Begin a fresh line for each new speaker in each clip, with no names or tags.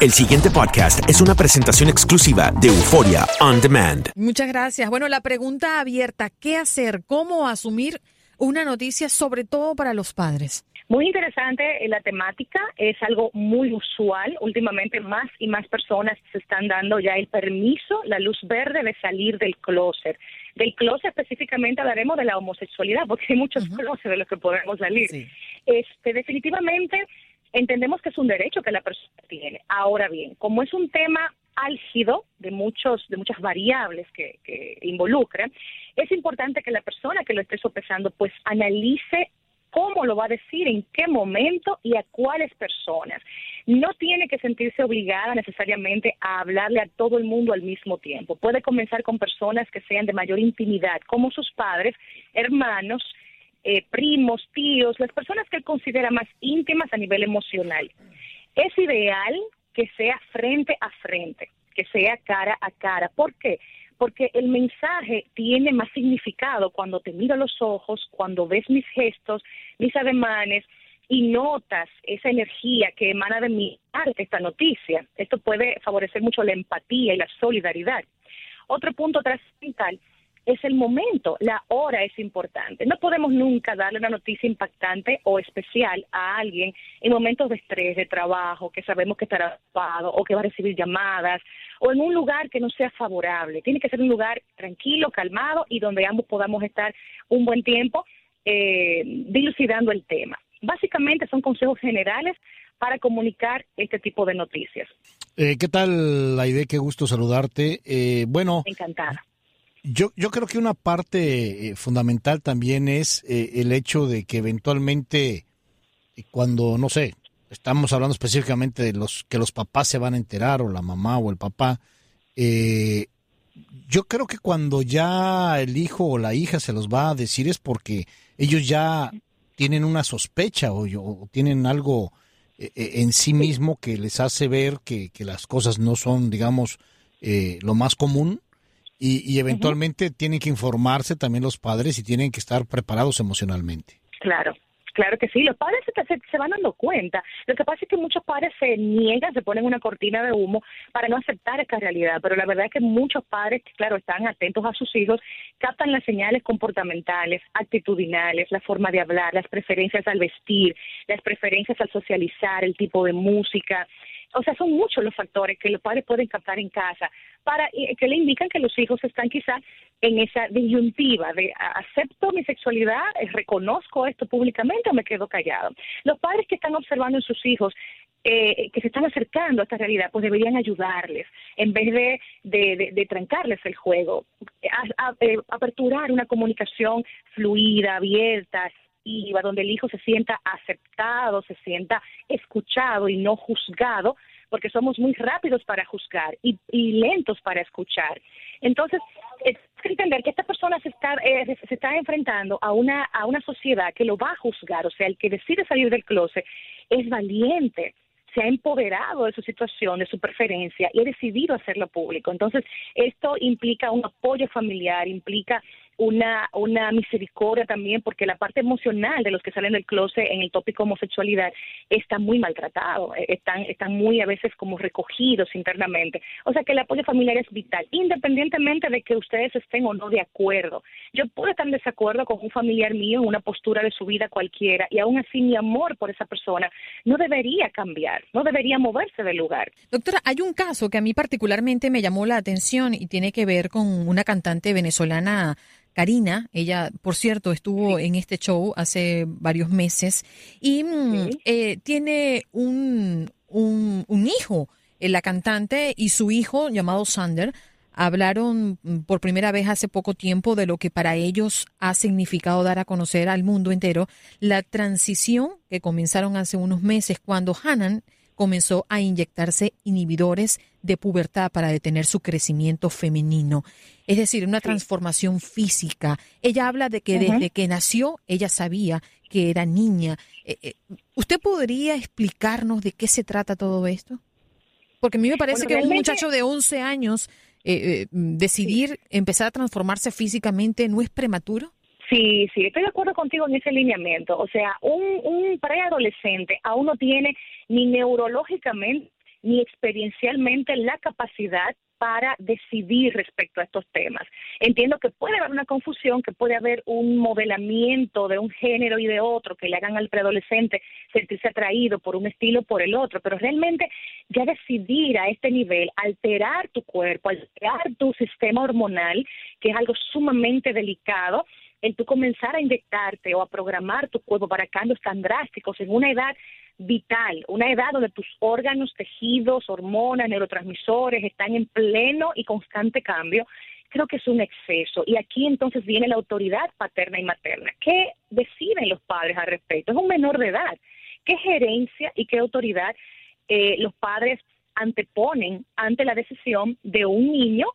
El siguiente podcast es una presentación exclusiva de Euforia On Demand.
Muchas gracias. Bueno, la pregunta abierta, ¿qué hacer? ¿Cómo asumir una noticia, sobre todo para los padres?
Muy interesante eh, la temática, es algo muy usual. Últimamente más y más personas se están dando ya el permiso, la luz verde de salir del closet. Del closet específicamente hablaremos de la homosexualidad, porque hay muchos closets de los que podemos salir. Este, definitivamente entendemos que es un derecho que la persona tiene. Ahora bien, como es un tema álgido de muchos de muchas variables que, que involucra, es importante que la persona que lo esté sopesando pues analice cómo lo va a decir, en qué momento y a cuáles personas. No tiene que sentirse obligada necesariamente a hablarle a todo el mundo al mismo tiempo. Puede comenzar con personas que sean de mayor intimidad, como sus padres, hermanos, eh, primos, tíos, las personas que él considera más íntimas a nivel emocional. Es ideal que sea frente a frente, que sea cara a cara. ¿Por qué? Porque el mensaje tiene más significado cuando te miro los ojos, cuando ves mis gestos, mis ademanes y notas esa energía que emana de mí esta noticia. Esto puede favorecer mucho la empatía y la solidaridad. Otro punto trascendental es el momento, la hora es importante. No podemos nunca darle una noticia impactante o especial a alguien en momentos de estrés, de trabajo, que sabemos que estará ocupado o que va a recibir llamadas, o en un lugar que no sea favorable. Tiene que ser un lugar tranquilo, calmado y donde ambos podamos estar un buen tiempo eh, dilucidando el tema. Básicamente son consejos generales para comunicar este tipo de noticias.
Eh, ¿Qué tal, la idea? Qué gusto saludarte. Eh, bueno,
encantada.
Yo, yo creo que una parte eh, fundamental también es eh, el hecho de que eventualmente eh, cuando, no sé, estamos hablando específicamente de los que los papás se van a enterar o la mamá o el papá, yo creo que cuando ya el hijo o la hija se los va a decir es porque ellos ya tienen una sospecha o, tienen algo en sí mismo que les hace ver que, que las cosas no son, digamos, lo más común y, eventualmente tienen que informarse también los padres y tienen que estar preparados emocionalmente.
Claro. Claro que sí, los padres se, se, van dando cuenta. Lo que pasa es que muchos padres se niegan, se ponen una cortina de humo para no aceptar esta realidad, pero la verdad es que muchos padres, claro, están atentos a sus hijos, captan las señales comportamentales, actitudinales, la forma de hablar, las preferencias al vestir, las preferencias al socializar, el tipo de música, o sea, son muchos los factores que los padres pueden captar en casa para que le indican que los hijos están quizás en esa disyuntiva de acepto mi sexualidad, eh, reconozco esto públicamente o me quedo callado. Los padres que están observando en sus hijos eh, que se están acercando a esta realidad, pues deberían ayudarles en vez de, de, trancarles el juego, eh, aperturar una comunicación fluida, abierta, donde el hijo se sienta aceptado, se sienta escuchado y no juzgado, porque somos muy rápidos para juzgar y, lentos para escuchar. Entonces, es entender que esta persona se está, eh, se está enfrentando a una, a una sociedad que lo va a juzgar, o sea, el que decide salir del closet es valiente, se ha empoderado de su situación, de su preferencia y ha decidido hacerlo público. Entonces, esto implica un apoyo familiar, implica una, una misericordia también, porque la parte emocional de los que salen del closet en el tópico homosexualidad está muy maltratado, eh, están, están muy a veces como recogidos internamente. O sea que el apoyo familiar es vital, independientemente de que ustedes estén o no de acuerdo. Yo puedo estar en desacuerdo con un familiar mío en una postura de su vida cualquiera, y aún así mi amor por esa persona no debería cambiar, no debería moverse del lugar.
Doctora, hay un caso que a mí particularmente me llamó la atención y tiene que ver con una cantante venezolana Karina, ella, por cierto, estuvo en este show hace varios meses y mm, eh, tiene un, un, hijo, eh, la cantante y su hijo llamado Sander hablaron mm, por primera vez hace poco tiempo de lo que para ellos ha significado dar a conocer al mundo entero la transición que comenzaron hace unos meses cuando Hanan comenzó a inyectarse inhibidores de pubertad para detener su crecimiento femenino. Es decir, una transformación física. Ella habla de que desde que nació ella sabía que era niña. Eh, eh, ¿Usted podría explicarnos de qué se trata todo esto? Porque a mí me parece que un muchacho de 11 años eh, decidir empezar a transformarse físicamente no es prematuro.
Sí, sí, estoy de acuerdo contigo en ese lineamiento. O sea, un, un preadolescente aún no tiene ni neurológicamente ni experiencialmente la capacidad para decidir respecto a estos temas. Entiendo que puede haber una confusión, que puede haber un modelamiento de un género y de otro que le hagan al preadolescente sentirse atraído por un estilo o por el otro, pero realmente ya decidir a este nivel, alterar tu cuerpo, alterar tu sistema hormonal, que es algo sumamente delicado, el tú comenzar a inyectarte o a programar tu cuerpo para cambios tan drásticos en una edad vital, una edad donde tus órganos, tejidos, hormonas, neurotransmisores están en pleno y constante cambio, creo que es un exceso. Y aquí entonces viene la autoridad paterna y materna. ¿Qué deciden los padres al respecto? Es un menor de edad. ¿Qué gerencia y qué autoridad eh, los padres anteponen ante la decisión de un niño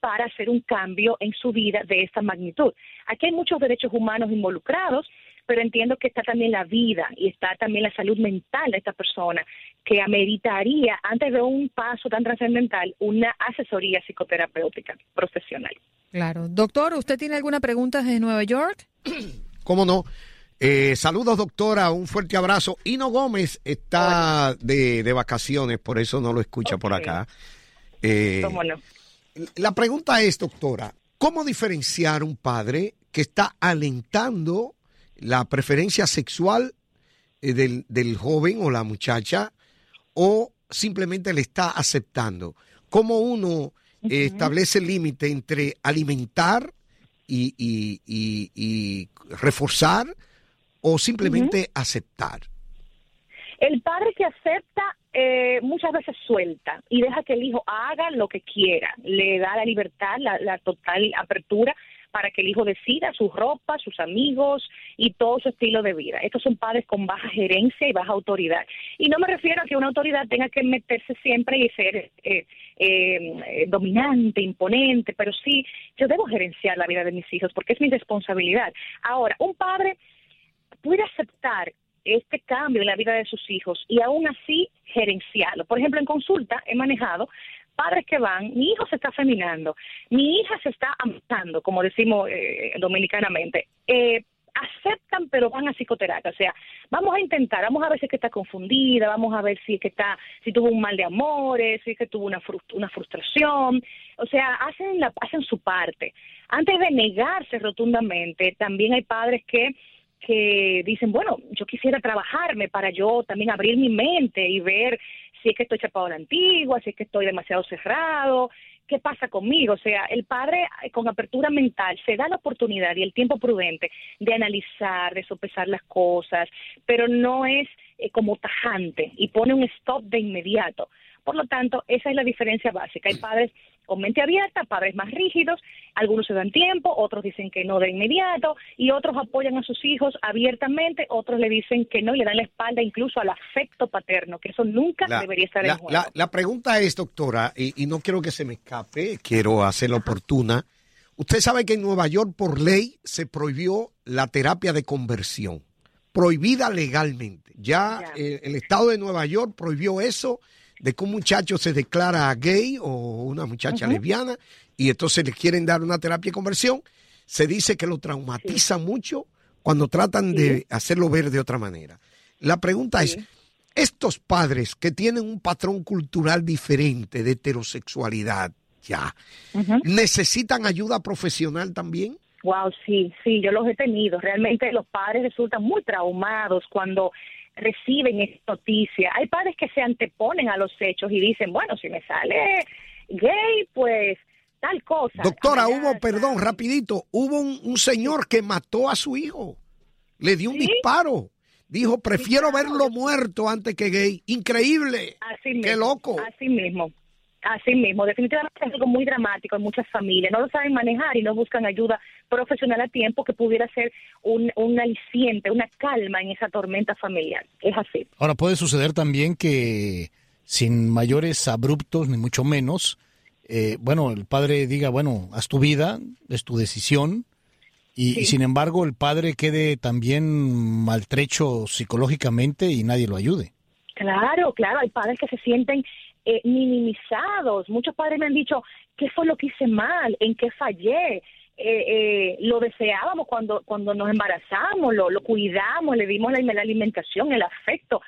para hacer un cambio en su vida de esta magnitud? Aquí hay muchos derechos humanos involucrados pero entiendo que está también la vida y está también la salud mental de esta persona, que ameritaría, antes de un paso tan trascendental, una asesoría psicoterapéutica profesional.
Claro. Doctor, ¿usted tiene alguna pregunta desde Nueva York?
¿Cómo no? Eh, saludos, doctora, un fuerte abrazo. Hino Gómez está de, vacaciones, por eso no lo escucha por acá.
Eh, ¿Cómo no?
La pregunta es, doctora, ¿cómo diferenciar un padre que está alentando la preferencia sexual eh, del, del, joven o la muchacha o simplemente le está aceptando. ¿Cómo uno eh, establece el límite entre alimentar y, y, reforzar o simplemente aceptar?
El padre que acepta eh, muchas veces suelta y deja que el hijo haga lo que quiera, le da la libertad, la total apertura para que el hijo decida su ropa, sus amigos y todo su estilo de vida. Estos son padres con baja gerencia y baja autoridad. Y no me refiero a que una autoridad tenga que meterse siempre y ser eh, eh, dominante, imponente, pero sí, yo debo gerenciar la vida de mis hijos porque es mi responsabilidad. Ahora, un padre puede aceptar este cambio en la vida de sus hijos y aún así gerenciarlo. Por ejemplo, en consulta he manejado padres que van, mi hijo se está feminando, mi hija se está amando, como decimos eh, dominicanamente. Eh, aceptan pero van a psicoterapia, o sea, vamos a intentar, vamos a ver si es que está confundida, vamos a ver si es que está, si tuvo un mal de amores, si es que tuvo una, una frustración, o sea, hacen, la, hacen su parte. Antes de negarse rotundamente, también hay padres que que dicen, bueno, yo quisiera trabajarme para yo también abrir mi mente y ver si es que estoy chapado a la antigua, si es que estoy demasiado cerrado, qué pasa conmigo. O sea, el padre eh, con apertura mental se da la oportunidad y el tiempo prudente de analizar, de sopesar las cosas, pero no es eh, como tajante y pone un stop de inmediato. Por lo tanto, esa es la diferencia básica. Hay padres con mente abierta, padres más rígidos, algunos se dan tiempo, otros dicen que no de inmediato y otros apoyan a sus hijos abiertamente, otros le dicen que no y le dan la espalda incluso al afecto paterno, que eso nunca debería estar en juego.
La, pregunta es, doctora, y, no quiero que se me escape, quiero hacerla oportuna. Usted sabe que en Nueva York por ley se prohibió la terapia de conversión, prohibida legalmente. Ya, el Estado de Nueva York prohibió eso de que un muchacho se declara gay o una muchacha lesbiana y entonces le quieren dar una terapia de conversión, se dice que lo traumatiza mucho cuando tratan de hacerlo ver de otra manera. La pregunta es, estos padres que tienen un patrón cultural diferente de heterosexualidad, ya, ¿necesitan ayuda profesional también?
Wow, sí, sí, yo los he tenido. Realmente los padres resultan muy traumados cuando reciben esta noticia. Hay padres que se anteponen a los hechos y dicen, bueno, si me sale gay, pues tal cosa.
Doctora, hubo, perdón, rapidito, hubo un, señor que mató a su hijo, le dio un disparo. Dijo, prefiero verlo muerto antes que gay. Increíble. Así Qué loco.
Así mismo. Así mismo, definitivamente es algo muy dramático en muchas familias. No lo saben manejar y no buscan ayuda profesional a tiempo que pudiera ser un, un aliciente, una calma en esa tormenta familiar. Es así.
Ahora, puede suceder también que sin mayores abruptos, ni mucho menos, eh, bueno, el padre diga, bueno, haz tu vida, es tu decisión, y, sin embargo el padre quede también maltrecho psicológicamente y nadie lo ayude.
Claro, claro, hay padres que se sienten eh, minimizados. Muchos padres me han dicho, ¿qué fue lo que hice mal? ¿En qué fallé? eh, eh, lo deseábamos cuando cuando nos embarazamos, lo, lo cuidamos, le dimos la, la alimentación, el afecto.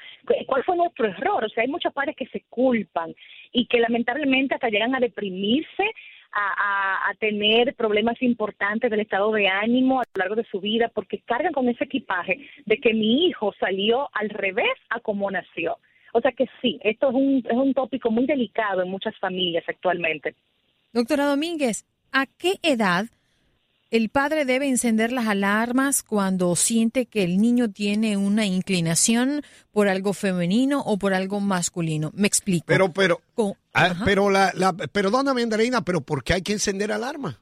¿Cuál fue nuestro error? O sea, hay muchos padres que se culpan y que lamentablemente hasta llegan a deprimirse, a, a, tener problemas importantes del estado de ánimo a lo largo de su vida, porque cargan con ese equipaje de que mi hijo salió al revés a como nació. O sea que sí, esto es un, es un tópico muy delicado en muchas familias actualmente.
Doctora Domínguez, ¿a qué edad el padre debe encender las alarmas cuando siente que el niño tiene una inclinación por algo femenino o por algo masculino. Me explico.
Pero, pero, ah, pero la, la, perdóname, Andreina, pero ¿por qué hay que encender alarma?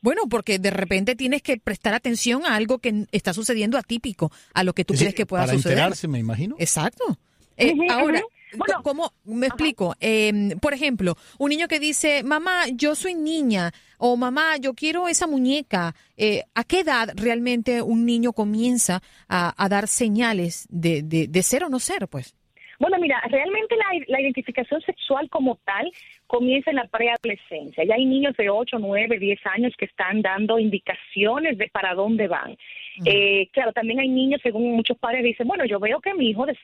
Bueno, porque de repente tienes que prestar atención a algo que está sucediendo atípico, a lo que tú crees que pueda
para
suceder.
enterarse, me imagino.
Exacto. Eh, ahora, bueno, ¿Cómo? Me explico. Em, por ejemplo, un niño que dice, mamá, yo soy niña, o mamá, yo quiero esa muñeca. Eh, ¿A qué edad realmente un niño comienza a, dar señales de, de, ser o no ser, pues?
Bueno, mira, realmente la, la, identificación sexual como tal comienza en la preadolescencia. Ya hay niños de 8, 9, 10 años que están dando indicaciones de para dónde van. Eh, claro, también hay niños, según muchos padres dicen, bueno, yo veo que mi hijo de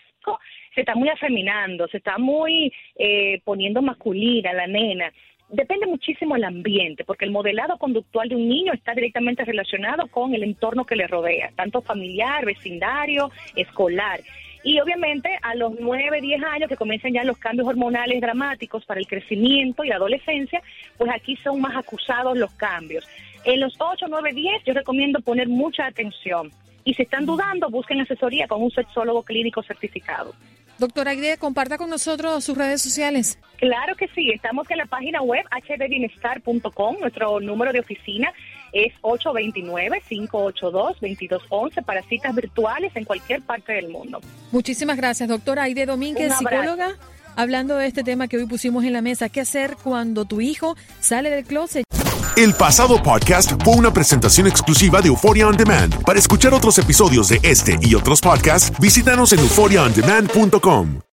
se está muy afeminando, se está muy eh, poniendo masculina, la nena. Depende muchísimo el ambiente, porque el modelado conductual de un niño está directamente relacionado con el entorno que le rodea, tanto familiar, vecindario, escolar. Y obviamente a los 9, 10 años que comienzan ya los cambios hormonales dramáticos para el crecimiento y la adolescencia, pues aquí son más acusados los cambios. En los 8, 9, 10 yo recomiendo poner mucha atención. Y si están dudando, busquen asesoría con un sexólogo clínico certificado.
Doctora Aide, comparta con nosotros sus redes sociales.
Claro que sí, estamos en la página web hdbienestar.com, nuestro número de oficina es 829-582-2211 para citas virtuales en cualquier parte del mundo.
Muchísimas gracias, doctora Aide Domínguez, psicóloga, hablando de este tema que hoy pusimos en la mesa, ¿qué hacer cuando tu hijo sale del closet?
El pasado podcast fue una presentación exclusiva de Euphoria On Demand. Para escuchar otros episodios de este y otros podcasts, visítanos en euphoriaondemand.com.